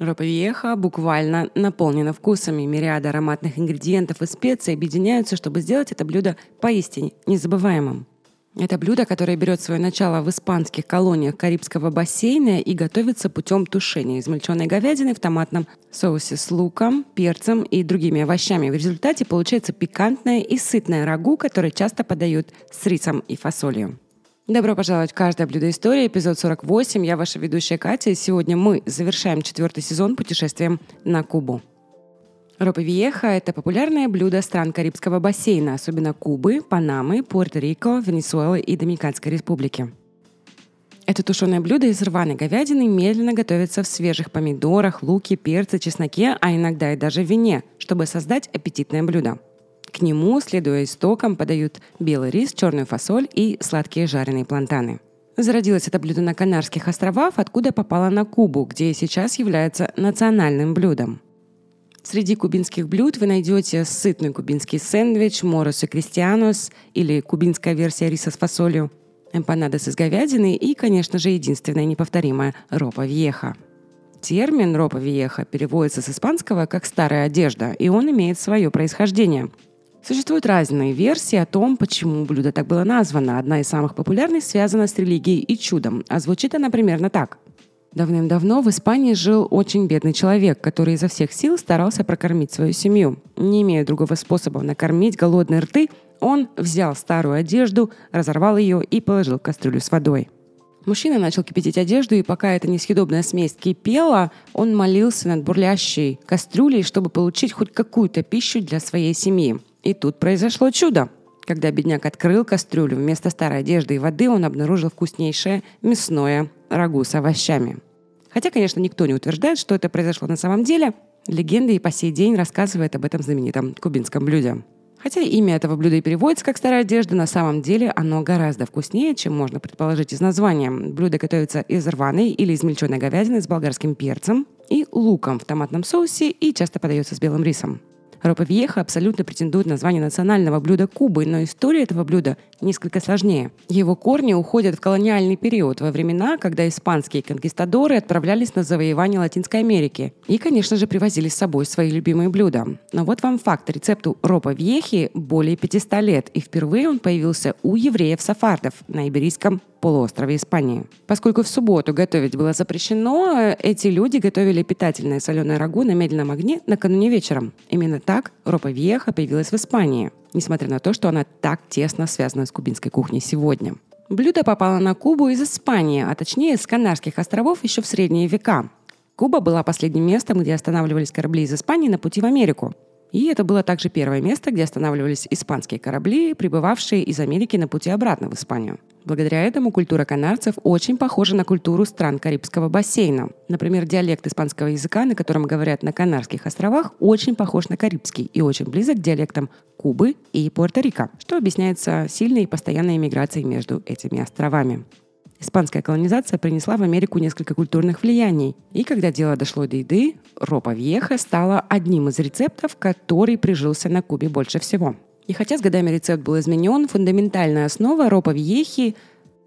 Ропа буквально наполнена вкусами. Мириады ароматных ингредиентов и специй объединяются, чтобы сделать это блюдо поистине незабываемым. Это блюдо, которое берет свое начало в испанских колониях Карибского бассейна и готовится путем тушения измельченной говядины в томатном соусе с луком, перцем и другими овощами. В результате получается пикантное и сытное рагу, которое часто подают с рисом и фасолью. Добро пожаловать в «Каждое блюдо истории», эпизод 48. Я ваша ведущая Катя, и сегодня мы завершаем четвертый сезон путешествием на Кубу. Ропа Виеха – это популярное блюдо стран Карибского бассейна, особенно Кубы, Панамы, Пуэрто-Рико, Венесуэлы и Доминиканской республики. Это тушеное блюдо из рваной говядины медленно готовится в свежих помидорах, луке, перце, чесноке, а иногда и даже вине, чтобы создать аппетитное блюдо – к нему, следуя истокам, подают белый рис, черную фасоль и сладкие жареные плантаны. Зародилось это блюдо на Канарских островах, откуда попало на Кубу, где сейчас является национальным блюдом. Среди кубинских блюд вы найдете сытный кубинский сэндвич, морос и кристианос или кубинская версия риса с фасолью, эмпанадос из говядины и, конечно же, единственная неповторимая ропа вьеха. Термин ропа вьеха переводится с испанского как «старая одежда», и он имеет свое происхождение – Существуют разные версии о том, почему блюдо так было названо. Одна из самых популярных связана с религией и чудом, а звучит она примерно так. Давным-давно в Испании жил очень бедный человек, который изо всех сил старался прокормить свою семью. Не имея другого способа накормить голодные рты, он взял старую одежду, разорвал ее и положил в кастрюлю с водой. Мужчина начал кипятить одежду, и пока эта несъедобная смесь кипела, он молился над бурлящей кастрюлей, чтобы получить хоть какую-то пищу для своей семьи. И тут произошло чудо. Когда бедняк открыл кастрюлю, вместо старой одежды и воды он обнаружил вкуснейшее мясное рагу с овощами. Хотя, конечно, никто не утверждает, что это произошло на самом деле, легенда и по сей день рассказывает об этом знаменитом кубинском блюде. Хотя имя этого блюда и переводится как «старая одежда», на самом деле оно гораздо вкуснее, чем можно предположить из названия. Блюдо готовится из рваной или измельченной говядины с болгарским перцем и луком в томатном соусе и часто подается с белым рисом. Ропа Вьеха абсолютно претендует на звание национального блюда Кубы, но история этого блюда несколько сложнее. Его корни уходят в колониальный период, во времена, когда испанские конкистадоры отправлялись на завоевание Латинской Америки и, конечно же, привозили с собой свои любимые блюда. Но вот вам факт. Рецепту Ропа Вьехи более 500 лет, и впервые он появился у евреев-сафардов на Иберийском полуострове Испании. Поскольку в субботу готовить было запрещено, эти люди готовили питательное соленое рагу на медленном огне накануне вечером. Именно так ропа вьеха появилась в Испании, несмотря на то, что она так тесно связана с кубинской кухней сегодня. Блюдо попало на Кубу из Испании, а точнее с Канарских островов еще в средние века. Куба была последним местом, где останавливались корабли из Испании на пути в Америку. И это было также первое место, где останавливались испанские корабли, прибывавшие из Америки на пути обратно в Испанию. Благодаря этому культура канарцев очень похожа на культуру стран Карибского бассейна. Например, диалект испанского языка, на котором говорят на Канарских островах, очень похож на карибский и очень близок к диалектам Кубы и Пуэрто-Рико, что объясняется сильной и постоянной миграцией между этими островами. Испанская колонизация принесла в Америку несколько культурных влияний. И когда дело дошло до еды, ропа вьеха стала одним из рецептов, который прижился на Кубе больше всего. И хотя с годами рецепт был изменен, фундаментальная основа ропа вьехи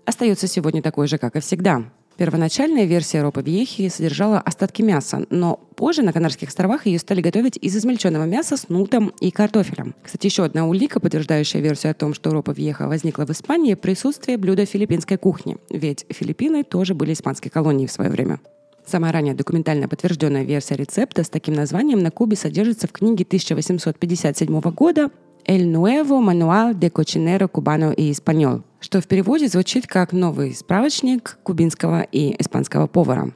остается сегодня такой же, как и всегда. Первоначальная версия ропа вьехи содержала остатки мяса, но позже на Канарских островах ее стали готовить из измельченного мяса с нутом и картофелем. Кстати, еще одна улика, подтверждающая версию о том, что ропа вьеха возникла в Испании, присутствие блюда филиппинской кухни. Ведь Филиппины тоже были испанской колонией в свое время. Самая ранняя документально подтвержденная версия рецепта с таким названием на Кубе содержится в книге 1857 года «El Nuevo Manual de Cocinero Cubano y Español», что в переводе звучит как «Новый справочник кубинского и испанского повара».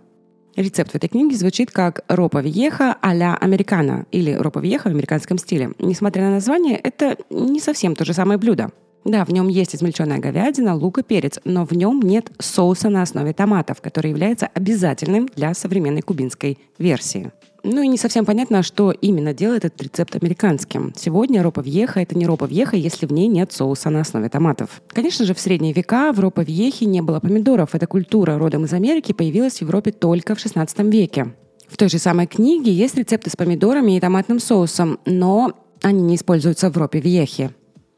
Рецепт в этой книге звучит как «ропа вьеха а-ля американо» или «ропа вьеха в американском стиле». Несмотря на название, это не совсем то же самое блюдо. Да, в нем есть измельченная говядина, лук и перец, но в нем нет соуса на основе томатов, который является обязательным для современной кубинской версии. Ну и не совсем понятно, что именно делает этот рецепт американским. Сегодня ропа вьеха — это не ропа вьеха, если в ней нет соуса на основе томатов. Конечно же, в средние века в ропа вьехе не было помидоров. Эта культура родом из Америки появилась в Европе только в XVI веке. В той же самой книге есть рецепты с помидорами и томатным соусом, но они не используются в ропе вьехе.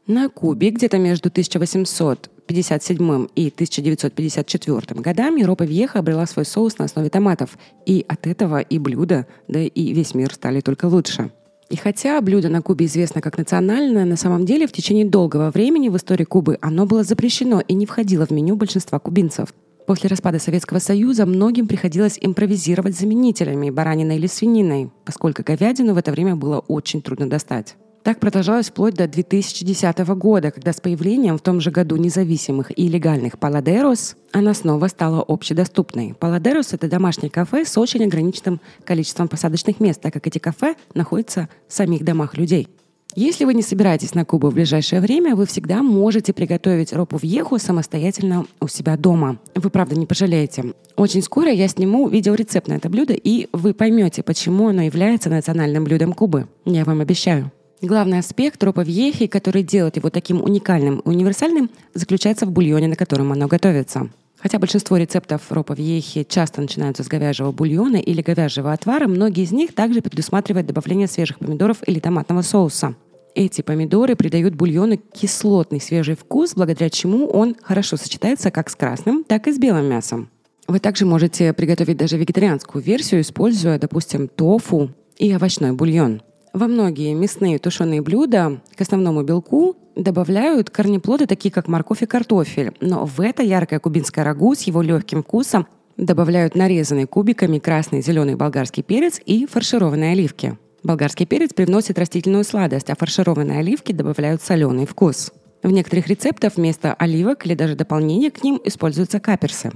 На Кубе где-то между 1800 1957 и 1954 годами ропа вьеха обрела свой соус на основе томатов. И от этого и блюдо, да и весь мир стали только лучше. И хотя блюдо на Кубе известно как национальное, на самом деле в течение долгого времени в истории Кубы оно было запрещено и не входило в меню большинства кубинцев. После распада Советского Союза многим приходилось импровизировать заменителями бараниной или свининой, поскольку говядину в это время было очень трудно достать. Так продолжалось вплоть до 2010 года, когда с появлением в том же году независимых и легальных «Паладерос» она снова стала общедоступной. «Паладерос» — это домашнее кафе с очень ограниченным количеством посадочных мест, так как эти кафе находятся в самих домах людей. Если вы не собираетесь на Кубу в ближайшее время, вы всегда можете приготовить ропу в еху самостоятельно у себя дома. Вы, правда, не пожалеете. Очень скоро я сниму видеорецепт на это блюдо, и вы поймете, почему оно является национальным блюдом Кубы. Я вам обещаю. Главный аспект ропа вьехи, который делает его таким уникальным и универсальным, заключается в бульоне, на котором оно готовится. Хотя большинство рецептов ропа вьехи часто начинаются с говяжьего бульона или говяжьего отвара, многие из них также предусматривают добавление свежих помидоров или томатного соуса. Эти помидоры придают бульону кислотный свежий вкус, благодаря чему он хорошо сочетается как с красным, так и с белым мясом. Вы также можете приготовить даже вегетарианскую версию, используя, допустим, тофу и овощной бульон. Во многие мясные тушеные блюда к основному белку добавляют корнеплоды, такие как морковь и картофель. Но в это яркое кубинское рагу с его легким вкусом добавляют нарезанные кубиками красный зеленый болгарский перец и фаршированные оливки. Болгарский перец привносит растительную сладость, а фаршированные оливки добавляют соленый вкус. В некоторых рецептах вместо оливок или даже дополнения к ним используются каперсы.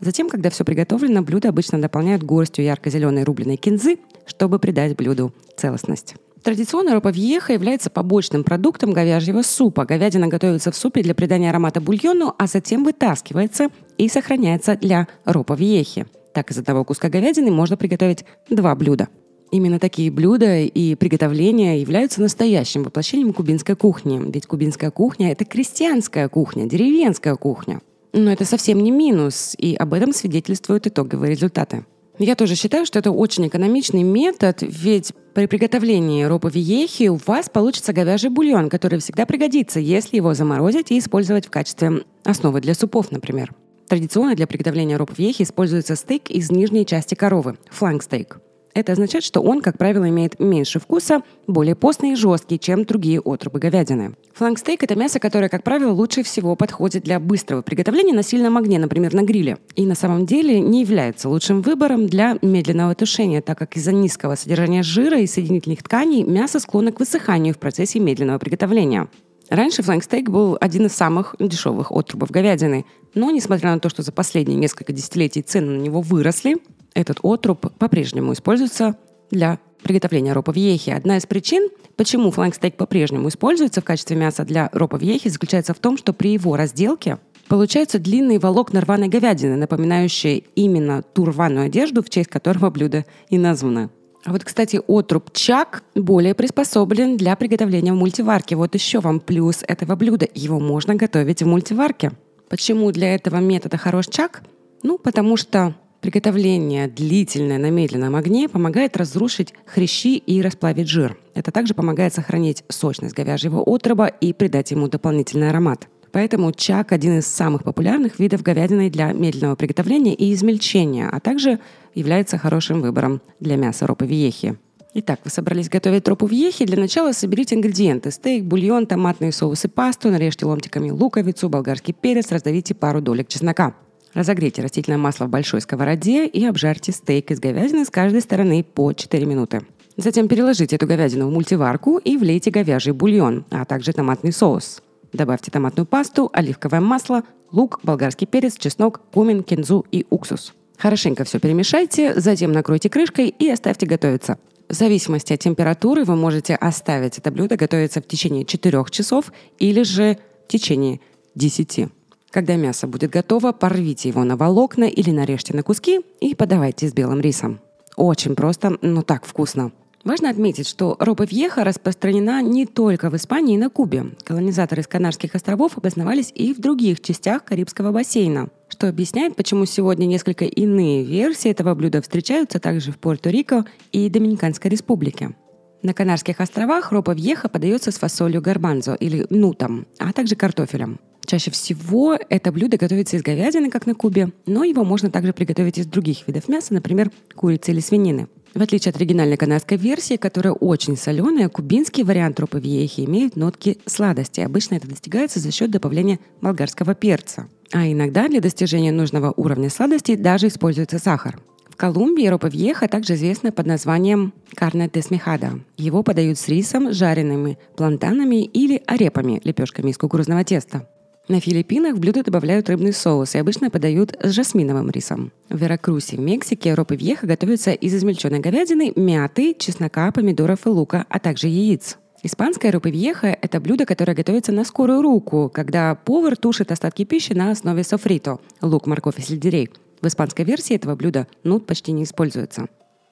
Затем, когда все приготовлено, блюдо обычно дополняют горстью ярко-зеленой рубленой кинзы, чтобы придать блюду целостность. Традиционно ропа-вьеха является побочным продуктом говяжьего супа. Говядина готовится в супе для придания аромата бульону, а затем вытаскивается и сохраняется для ропа-вьехи. Так из одного куска говядины можно приготовить два блюда. Именно такие блюда и приготовления являются настоящим воплощением кубинской кухни. Ведь кубинская кухня – это крестьянская кухня, деревенская кухня. Но это совсем не минус, и об этом свидетельствуют итоговые результаты. Я тоже считаю, что это очень экономичный метод, ведь при приготовлении ропа виехи у вас получится говяжий бульон, который всегда пригодится, если его заморозить и использовать в качестве основы для супов, например. Традиционно для приготовления ропа виехи используется стейк из нижней части коровы – фланг-стейк. Это означает, что он, как правило, имеет меньше вкуса, более постный и жесткий, чем другие отрубы говядины. Флангстейк – это мясо, которое, как правило, лучше всего подходит для быстрого приготовления на сильном огне, например, на гриле. И на самом деле не является лучшим выбором для медленного тушения, так как из-за низкого содержания жира и соединительных тканей мясо склонно к высыханию в процессе медленного приготовления. Раньше флангстейк был один из самых дешевых отрубов говядины, но несмотря на то, что за последние несколько десятилетий цены на него выросли, этот отруб по-прежнему используется для приготовления ропа вьехи. Одна из причин, почему флангстейк по-прежнему используется в качестве мяса для ропа вьехи, заключается в том, что при его разделке получаются длинные волокна рваной говядины, напоминающие именно ту рваную одежду, в честь которого блюдо и названо. А вот, кстати, отруб чак более приспособлен для приготовления в мультиварке. Вот еще вам плюс этого блюда. Его можно готовить в мультиварке. Почему для этого метода хорош чак? Ну, потому что Приготовление длительное на медленном огне помогает разрушить хрящи и расплавить жир. Это также помогает сохранить сочность говяжьего отроба и придать ему дополнительный аромат. Поэтому чак – один из самых популярных видов говядины для медленного приготовления и измельчения, а также является хорошим выбором для мяса ропы виехи. Итак, вы собрались готовить ропу вьехи. Для начала соберите ингредиенты. Стейк, бульон, томатные соусы, пасту. Нарежьте ломтиками луковицу, болгарский перец. Раздавите пару долек чеснока. Разогрейте растительное масло в большой сковороде и обжарьте стейк из говядины с каждой стороны по 4 минуты. Затем переложите эту говядину в мультиварку и влейте говяжий бульон, а также томатный соус. Добавьте томатную пасту, оливковое масло, лук, болгарский перец, чеснок, кумин, кинзу и уксус. Хорошенько все перемешайте, затем накройте крышкой и оставьте готовиться. В зависимости от температуры вы можете оставить это блюдо готовиться в течение 4 часов или же в течение 10. Когда мясо будет готово, порвите его на волокна или нарежьте на куски и подавайте с белым рисом. Очень просто, но так вкусно. Важно отметить, что роба вьеха распространена не только в Испании и на Кубе. Колонизаторы из Канарских островов обосновались и в других частях Карибского бассейна, что объясняет, почему сегодня несколько иные версии этого блюда встречаются также в Пуэрто-Рико и Доминиканской республике. На Канарских островах ропа вьеха подается с фасолью гарбанзо или нутом, а также картофелем. Чаще всего это блюдо готовится из говядины, как на Кубе, но его можно также приготовить из других видов мяса, например, курицы или свинины. В отличие от оригинальной канадской версии, которая очень соленая, кубинский вариант ропы вьехи имеет нотки сладости. Обычно это достигается за счет добавления болгарского перца. А иногда для достижения нужного уровня сладости даже используется сахар. В Колумбии ропа вьеха также известна под названием карне де смехада. Его подают с рисом, жареными плантанами или арепами, лепешками из кукурузного теста. На Филиппинах в блюдо добавляют рыбный соус и обычно подают с жасминовым рисом. В Веракрусе, в Мексике, ропы вьеха готовятся из измельченной говядины, мяты, чеснока, помидоров и лука, а также яиц. Испанская ропа вьеха – это блюдо, которое готовится на скорую руку, когда повар тушит остатки пищи на основе софрито – лук, морковь и сельдерей. В испанской версии этого блюда нут почти не используется.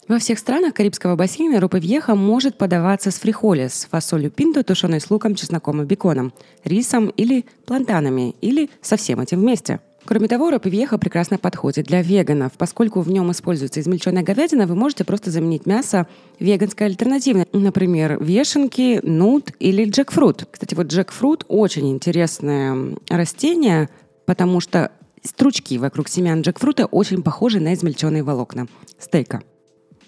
Во всех странах Карибского бассейна рупа-вьеха может подаваться с фрихоли, с фасолью пинто, тушеной с луком, чесноком и беконом, рисом или плантанами, или со всем этим вместе. Кроме того, рупа-вьеха прекрасно подходит для веганов, поскольку в нем используется измельченная говядина, вы можете просто заменить мясо веганской альтернативой, например, вешенки, нут или джекфрут. Кстати, вот джекфрут очень интересное растение, потому что стручки вокруг семян джекфрута очень похожи на измельченные волокна стейка.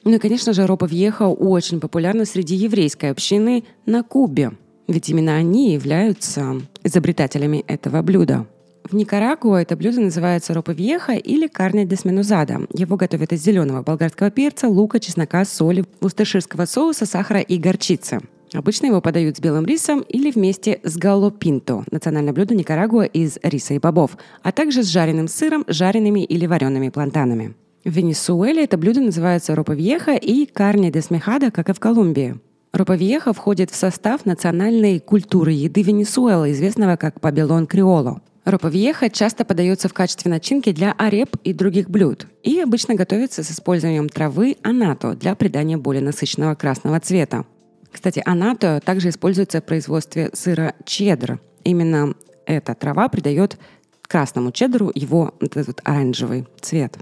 Ну и, конечно же, ропа вьеха очень популярна среди еврейской общины на Кубе, ведь именно они являются изобретателями этого блюда. В Никарагуа это блюдо называется ропа вьеха или карне десменузада. Его готовят из зеленого болгарского перца, лука, чеснока, соли, усташирского соуса, сахара и горчицы. Обычно его подают с белым рисом или вместе с галопинто, национальное блюдо Никарагуа из риса и бобов, а также с жареным сыром, жареными или вареными плантанами. В Венесуэле это блюдо называется роповьеха и карне де смехада, как и в Колумбии. Роповьеха входит в состав национальной культуры еды Венесуэлы, известного как пабелон криоло. Роповьеха часто подается в качестве начинки для ареп и других блюд и обычно готовится с использованием травы анато для придания более насыщенного красного цвета. Кстати, анато также используется в производстве сыра чеддер. Именно эта трава придает красному чеддеру его этот оранжевый цвет.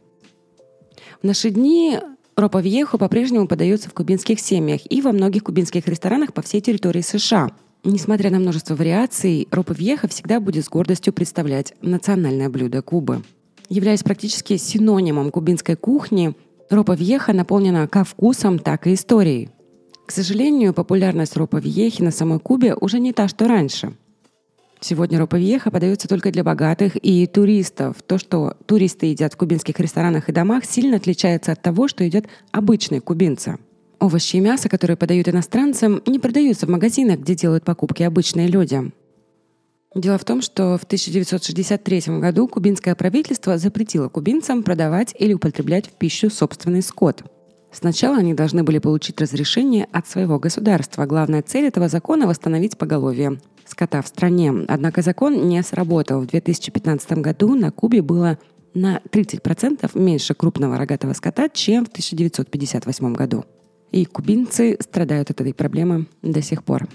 В наши дни ропа вьехо по-прежнему подается в кубинских семьях и во многих кубинских ресторанах по всей территории США. Несмотря на множество вариаций, ропа вьеха всегда будет с гордостью представлять национальное блюдо Кубы. Являясь практически синонимом кубинской кухни, ропа вьеха наполнена как вкусом, так и историей. К сожалению, популярность ропа вьехи на самой Кубе уже не та, что раньше – Сегодня ропа-вьеха подается только для богатых и туристов. То, что туристы едят в кубинских ресторанах и домах, сильно отличается от того, что едят обычные кубинцы. Овощи и мясо, которые подают иностранцам, не продаются в магазинах, где делают покупки обычные люди. Дело в том, что в 1963 году кубинское правительство запретило кубинцам продавать или употреблять в пищу собственный скот. Сначала они должны были получить разрешение от своего государства. Главная цель этого закона – восстановить поголовье скота в стране. Однако закон не сработал. В 2015 году на Кубе было на 30% меньше крупного рогатого скота, чем в 1958 году. И кубинцы страдают от этой проблемы до сих пор.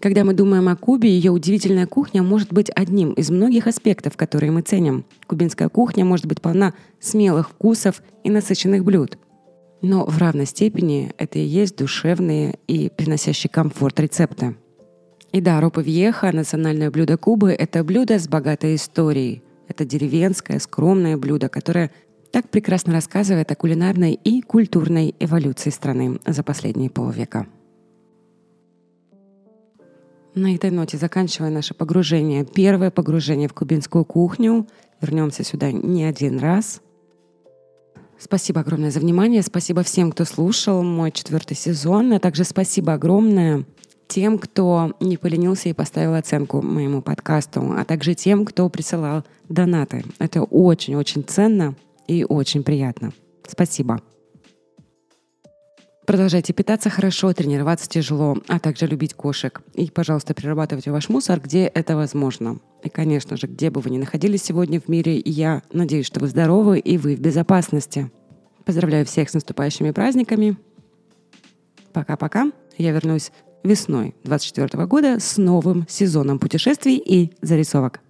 Когда мы думаем о Кубе, ее удивительная кухня может быть одним из многих аспектов, которые мы ценим. Кубинская кухня может быть полна смелых вкусов и насыщенных блюд. Но в равной степени это и есть душевные и приносящие комфорт рецепты. И да, ропа вьеха, национальное блюдо Кубы, это блюдо с богатой историей. Это деревенское, скромное блюдо, которое так прекрасно рассказывает о кулинарной и культурной эволюции страны за последние полвека. На этой ноте заканчивая наше погружение, первое погружение в кубинскую кухню. Вернемся сюда не один раз – Спасибо огромное за внимание. Спасибо всем, кто слушал мой четвертый сезон. А также спасибо огромное тем, кто не поленился и поставил оценку моему подкасту, а также тем, кто присылал донаты. Это очень-очень ценно и очень приятно. Спасибо. Продолжайте питаться хорошо, тренироваться тяжело, а также любить кошек. И, пожалуйста, перерабатывайте ваш мусор, где это возможно. И, конечно же, где бы вы ни находились сегодня в мире, я надеюсь, что вы здоровы и вы в безопасности. Поздравляю всех с наступающими праздниками. Пока-пока. Я вернусь весной 2024 года с новым сезоном путешествий и зарисовок.